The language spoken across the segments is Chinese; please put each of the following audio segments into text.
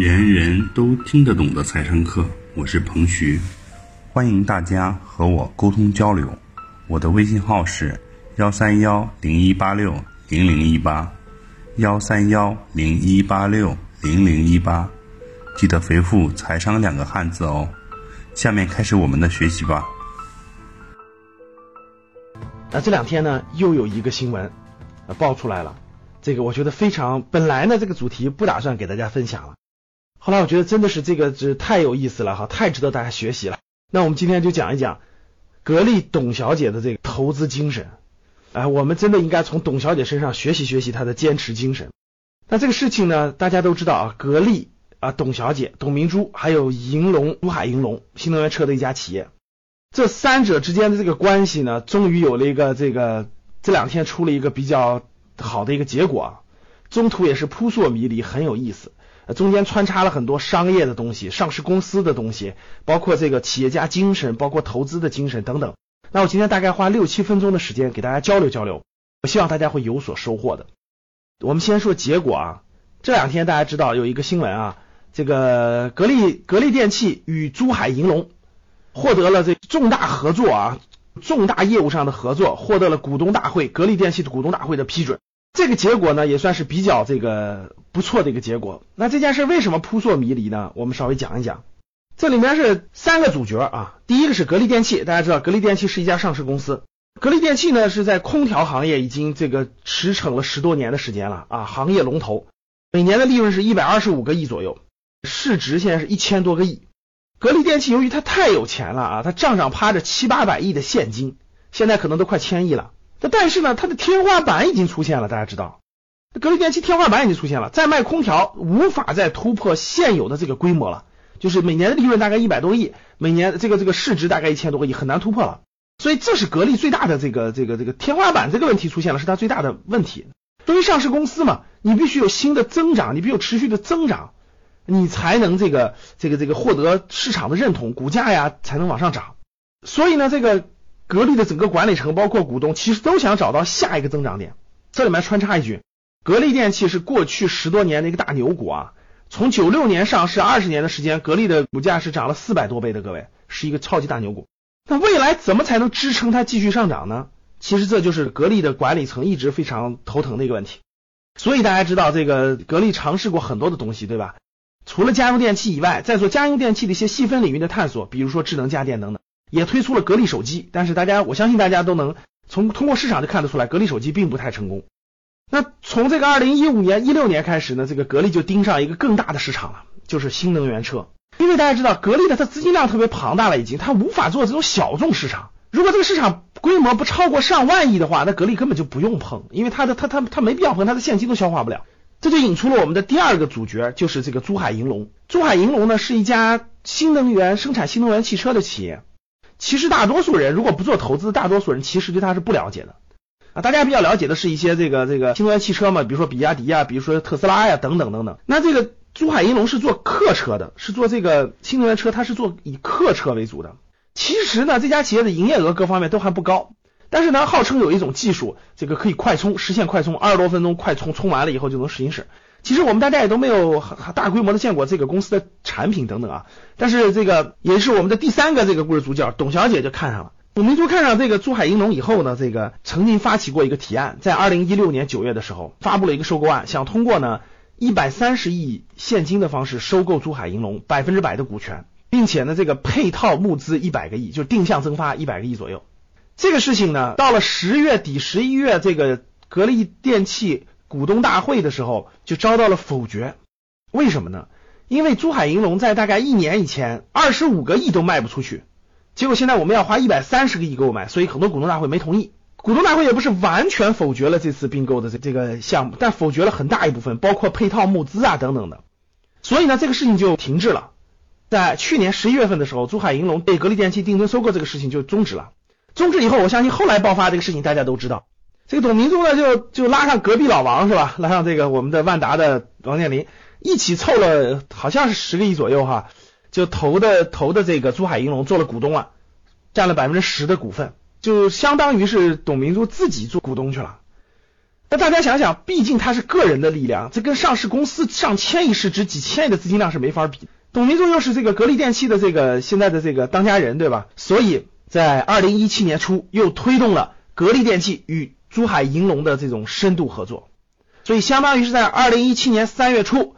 人人都听得懂的财商课，我是彭徐，欢迎大家和我沟通交流。我的微信号是幺三幺零一八六零零一八，幺三幺零一八六零零一八，记得回复“财商”两个汉字哦。下面开始我们的学习吧。那这两天呢，又有一个新闻呃爆出来了，这个我觉得非常，本来呢这个主题不打算给大家分享了，后来我觉得真的是这个是太有意思了哈，太值得大家学习了。那我们今天就讲一讲格力董小姐的这个投资精神，哎，我们真的应该从董小姐身上学习学习她的坚持精神。那这个事情呢，大家都知道啊，格力啊，董小姐、董明珠还有银龙、珠海银龙新能源车的一家企业。这三者之间的这个关系呢，终于有了一个这个这两天出了一个比较好的一个结果啊，中途也是扑朔迷离，很有意思，中间穿插了很多商业的东西、上市公司的东西，包括这个企业家精神、包括投资的精神等等。那我今天大概花六七分钟的时间给大家交流交流，我希望大家会有所收获的。我们先说结果啊，这两天大家知道有一个新闻啊，这个格力格力电器与珠海银隆。获得了这重大合作啊，重大业务上的合作，获得了股东大会格力电器的股东大会的批准。这个结果呢，也算是比较这个不错的一个结果。那这件事为什么扑朔迷离呢？我们稍微讲一讲。这里面是三个主角啊，第一个是格力电器，大家知道格力电器是一家上市公司。格力电器呢是在空调行业已经这个驰骋了十多年的时间了啊，行业龙头，每年的利润是一百二十五个亿左右，市值现在是一千多个亿。格力电器由于它太有钱了啊，它账上趴着七八百亿的现金，现在可能都快千亿了。那但是呢，它的天花板已经出现了，大家知道，格力电器天花板已经出现了，再卖空调无法再突破现有的这个规模了，就是每年的利润大概一百多亿，每年这个这个市值大概一千多个亿，很难突破了。所以这是格力最大的这个这个这个天花板这个问题出现了，是它最大的问题。作为上市公司嘛，你必须有新的增长，你必须有持续的增长。你才能这个这个这个获得市场的认同，股价呀才能往上涨。所以呢，这个格力的整个管理层包括股东，其实都想找到下一个增长点。这里面穿插一句，格力电器是过去十多年的一个大牛股啊，从九六年上市二十年的时间，格力的股价是涨了四百多倍的，各位是一个超级大牛股。那未来怎么才能支撑它继续上涨呢？其实这就是格力的管理层一直非常头疼的一个问题。所以大家知道，这个格力尝试过很多的东西，对吧？除了家用电器以外，在做家用电器的一些细分领域的探索，比如说智能家电等等，也推出了格力手机。但是大家，我相信大家都能从通过市场就看得出来，格力手机并不太成功。那从这个二零一五年、一六年开始呢，这个格力就盯上一个更大的市场了，就是新能源车。因为大家知道，格力的它资金量特别庞大了，已经它无法做这种小众市场。如果这个市场规模不超过上万亿的话，那格力根本就不用碰，因为它的它它它没必要碰，它的现金都消化不了。这就引出了我们的第二个主角，就是这个珠海银隆。珠海银隆呢是一家新能源生产新能源汽车的企业。其实大多数人如果不做投资，大多数人其实对它是不了解的啊。大家比较了解的是一些这个这个新能源汽车嘛，比如说比亚迪呀，比如说特斯拉呀等等等等。那这个珠海银隆是做客车的，是做这个新能源车，它是做以客车为主的。其实呢，这家企业的营业额各方面都还不高。但是呢，号称有一种技术，这个可以快充，实现快充，二十多分钟快充，充完了以后就能实行驶。其实我们大家也都没有大规模的见过这个公司的产品等等啊。但是这个也是我们的第三个这个故事主角，董小姐就看上了。董明珠看上这个珠海银隆以后呢，这个曾经发起过一个提案，在二零一六年九月的时候发布了一个收购案，想通过呢一百三十亿现金的方式收购珠海银隆百分之百的股权，并且呢这个配套募资一百个亿，就定向增发一百个亿左右。这个事情呢，到了十月底、十一月，这个格力电器股东大会的时候，就遭到了否决。为什么呢？因为珠海银隆在大概一年以前，二十五个亿都卖不出去，结果现在我们要花一百三十个亿购买，所以很多股东大会没同意。股东大会也不是完全否决了这次并购的这这个项目，但否决了很大一部分，包括配套募资啊等等的。所以呢，这个事情就停滞了。在去年十一月份的时候，珠海银隆被格力电器定增收购这个事情就终止了。终止以后，我相信后来爆发这个事情，大家都知道。这个董明珠呢，就就拉上隔壁老王是吧？拉上这个我们的万达的王健林，一起凑了好像是十个亿左右哈，就投的投的这个珠海银隆做了股东啊，占了百分之十的股份，就相当于是董明珠自己做股东去了。那大家想想，毕竟他是个人的力量，这跟上市公司上千亿市值、几千亿的资金量是没法比。董明珠又是这个格力电器的这个现在的这个当家人，对吧？所以在二零一七年初又推动了格力电器与珠海银隆的这种深度合作，所以相当于是在二零一七年三月初，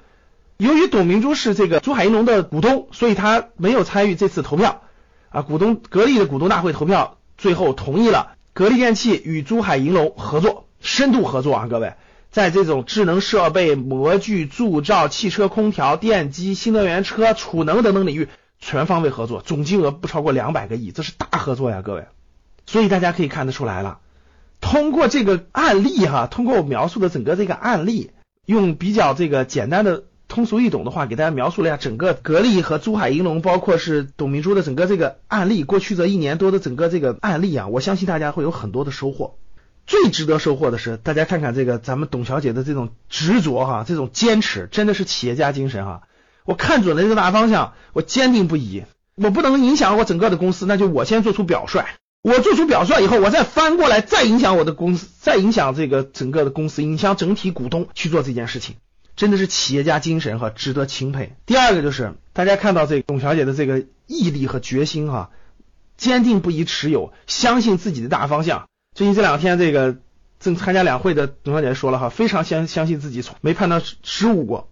由于董明珠是这个珠海银隆的股东，所以他没有参与这次投票啊，股东格力的股东大会投票最后同意了格力电器与珠海银隆合作。深度合作啊，各位，在这种智能设备、模具、铸造、汽车空调、电机、新能源车、储能等等领域全方位合作，总金额不超过两百个亿，这是大合作呀，各位。所以大家可以看得出来了，通过这个案例哈，通过我描述的整个这个案例，用比较这个简单的、通俗易懂的话给大家描述了一下整个格力和珠海银隆，包括是董明珠的整个这个案例，过去这一年多的整个这个案例啊，我相信大家会有很多的收获。最值得收获的是，大家看看这个咱们董小姐的这种执着哈，这种坚持，真的是企业家精神哈。我看准了这个大方向，我坚定不移，我不能影响我整个的公司，那就我先做出表率。我做出表率以后，我再翻过来再影响我的公司，再影响这个整个的公司，影响整体股东去做这件事情，真的是企业家精神哈，值得钦佩。第二个就是大家看到这董小姐的这个毅力和决心哈，坚定不移持有，相信自己的大方向。最近这两天，这个正参加两会的董小姐说了哈，非常相相信自己，从没判断失误过。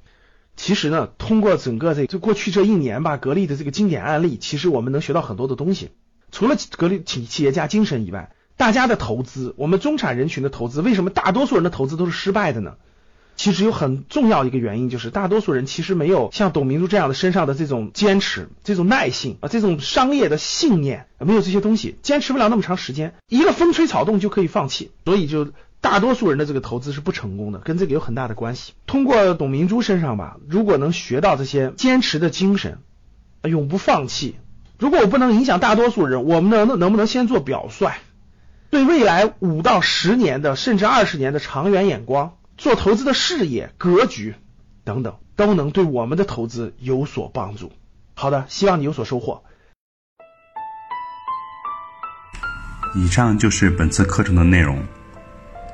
其实呢，通过整个这就过去这一年吧，格力的这个经典案例，其实我们能学到很多的东西。除了格力企企业家精神以外，大家的投资，我们中产人群的投资，为什么大多数人的投资都是失败的呢？其实有很重要一个原因，就是大多数人其实没有像董明珠这样的身上的这种坚持、这种耐性啊、这种商业的信念，没有这些东西，坚持不了那么长时间，一个风吹草动就可以放弃，所以就大多数人的这个投资是不成功的，跟这个有很大的关系。通过董明珠身上吧，如果能学到这些坚持的精神，永不放弃。如果我不能影响大多数人，我们能能不能先做表率，对未来五到十年的甚至二十年的长远眼光？做投资的视野、格局等等，都能对我们的投资有所帮助。好的，希望你有所收获。以上就是本次课程的内容，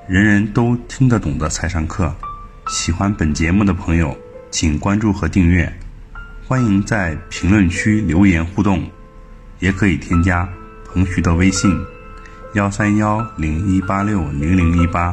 人人都听得懂的财商课。喜欢本节目的朋友，请关注和订阅。欢迎在评论区留言互动，也可以添加彭徐的微信：幺三幺零一八六零零一八。